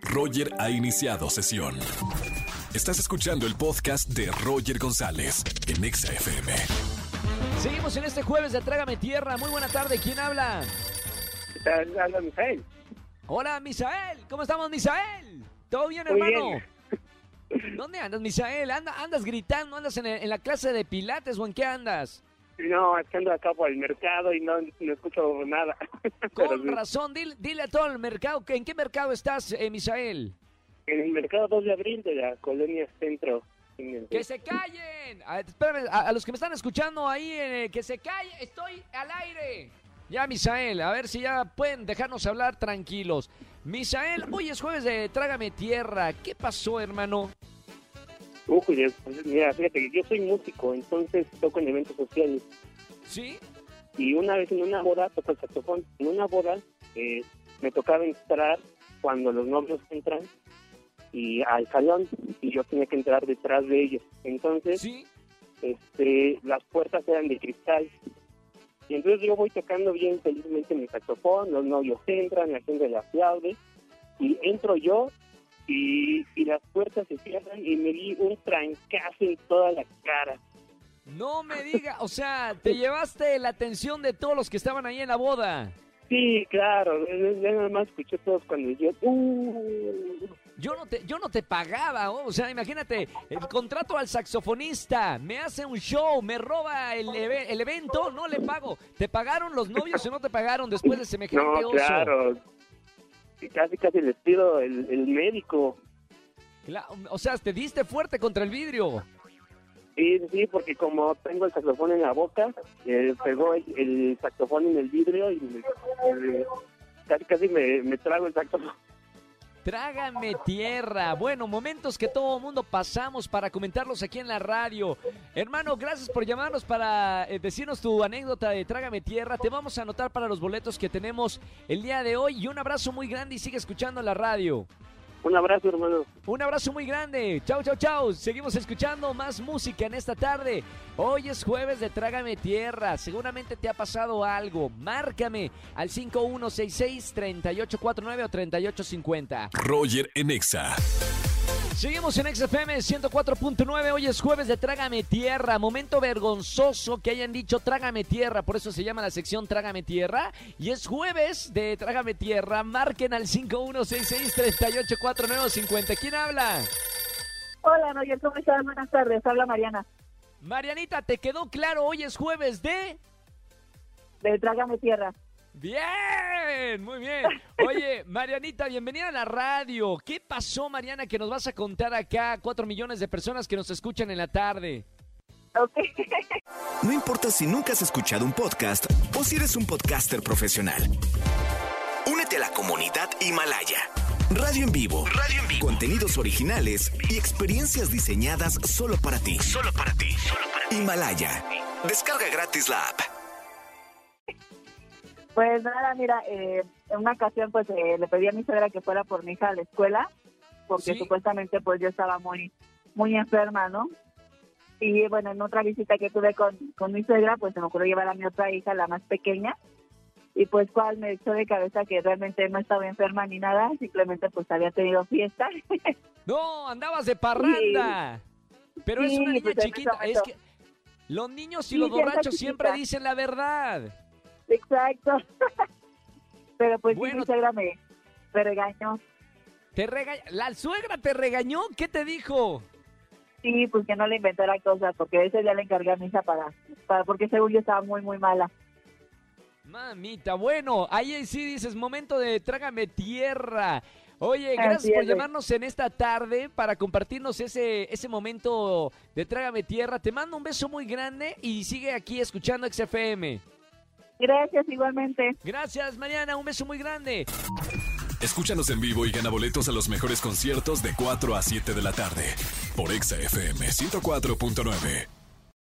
Roger ha iniciado sesión. Estás escuchando el podcast de Roger González en Exa FM. Seguimos en este jueves de Trágame Tierra. Muy buena tarde. ¿Quién habla? Habla Misael. Hola, Misael. ¿Cómo estamos, Misael? ¿Todo bien, Muy hermano? ¿Dónde andas, Misael? Anda- ¿Andas gritando? ¿Andas en, el- en la clase de pilates o en qué andas? No, es que ando acá por el mercado y no, no escucho nada. Con sí, razón, dile, dile a todo el mercado. ¿En qué mercado estás, eh, Misael? En el mercado 2 de abril de la colonia Centro. ¡Que se callen! A, espérame, a, a los que me están escuchando ahí, eh, que se callen. Estoy al aire. Ya, Misael, a ver si ya pueden dejarnos hablar tranquilos. Misael, hoy es jueves de Trágame Tierra. ¿Qué pasó, hermano? Uy, pues, mira, fíjate que yo soy músico, entonces toco en eventos sociales. ¿Sí? Y una vez en una boda, toco el saxofón. En una boda eh, me tocaba entrar cuando los novios entran y al salón y yo tenía que entrar detrás de ellos. Entonces, ¿Sí? este, las puertas eran de cristal. Y entonces yo voy tocando bien felizmente mi saxofón, los novios entran, la gente le aplaude, y entro yo y, y las puertas se cierran y me di un trancazo en toda la cara. No me diga, o sea, te llevaste la atención de todos los que estaban ahí en la boda. Sí, claro, ya nada más escuché todos cuando yo... "Uh". Yo no te, yo no te pagaba, oh, o sea, imagínate, el contrato al saxofonista, me hace un show, me roba el, el evento, no le pago. ¿Te pagaron los novios o no te pagaron después de semejante No, oso? claro. Casi, casi les pido el, el médico. O sea, te diste fuerte contra el vidrio. Sí, sí, porque como tengo el saxofón en la boca, eh, pegó el, el saxofón en el vidrio y me- eh, casi casi me, me trago el saxofón. Trágame tierra. Bueno, momentos que todo mundo pasamos para comentarlos aquí en la radio. Hermano, gracias por llamarnos para eh, decirnos tu anécdota de Trágame tierra. Te vamos a anotar para los boletos que tenemos el día de hoy. Y un abrazo muy grande y sigue escuchando la radio. Un abrazo, hermano. Un abrazo muy grande. Chau, chau, chau. Seguimos escuchando más música en esta tarde. Hoy es jueves de Trágame Tierra. Seguramente te ha pasado algo. Márcame al 5166-3849 o 3850. Roger en Exa. Seguimos en XFM 104.9. Hoy es jueves de Trágame Tierra. Momento vergonzoso que hayan dicho Trágame Tierra. Por eso se llama la sección Trágame Tierra. Y es jueves de Trágame Tierra. Marquen al 5166-384950. ¿Quién habla? Hola, Roger, ¿cómo estás? Buenas tardes, habla Mariana, Marianita, ¿te quedó claro? Hoy es jueves de... de Trágame Tierra. Bien, muy bien. Oye, Marianita, bienvenida a la radio. ¿Qué pasó, Mariana, que nos vas a contar acá? Cuatro millones de personas que nos escuchan en la tarde. Ok. No importa si nunca has escuchado un podcast o si eres un podcaster profesional. Únete a la comunidad Himalaya. Radio en vivo. Radio en vivo. Contenidos originales y experiencias diseñadas solo para ti. Solo para ti. Himalaya. Descarga gratis la app. Pues nada, mira, eh, en una ocasión pues eh, le pedí a mi suegra que fuera por mi hija a la escuela, porque Sí. supuestamente pues yo estaba muy muy enferma, ¿no? Y bueno, en otra visita que tuve con, con mi suegra, pues se me ocurrió llevar a mi otra hija, la más pequeña, y pues cual me echó de cabeza que realmente no estaba enferma ni nada, simplemente pues había tenido fiesta. No, andabas de parranda. Pero es una niña pues, chiquita. Es que los niños y Sí, los borrachos siempre dicen la verdad. Exacto. Pero pues sí, Bueno. mi suegra me, me regañó. Te regaña. ¿La suegra te regañó? ¿Qué te dijo? Sí, pues que no le inventara cosas, porque ese día le encargué a mi hija para, para porque según yo estaba muy, muy mala. Mamita, bueno, ahí sí dices, momento de trágame tierra. Oye, Así gracias por es. llamarnos en esta tarde para compartirnos ese, ese momento de trágame tierra. Te mando un beso muy grande y sigue aquí escuchando XFM. Gracias, igualmente. Gracias, Mariana, un beso muy grande. Escúchanos en vivo y gana boletos a los mejores conciertos de 4 a 7 de la tarde por Exa FM 104.9.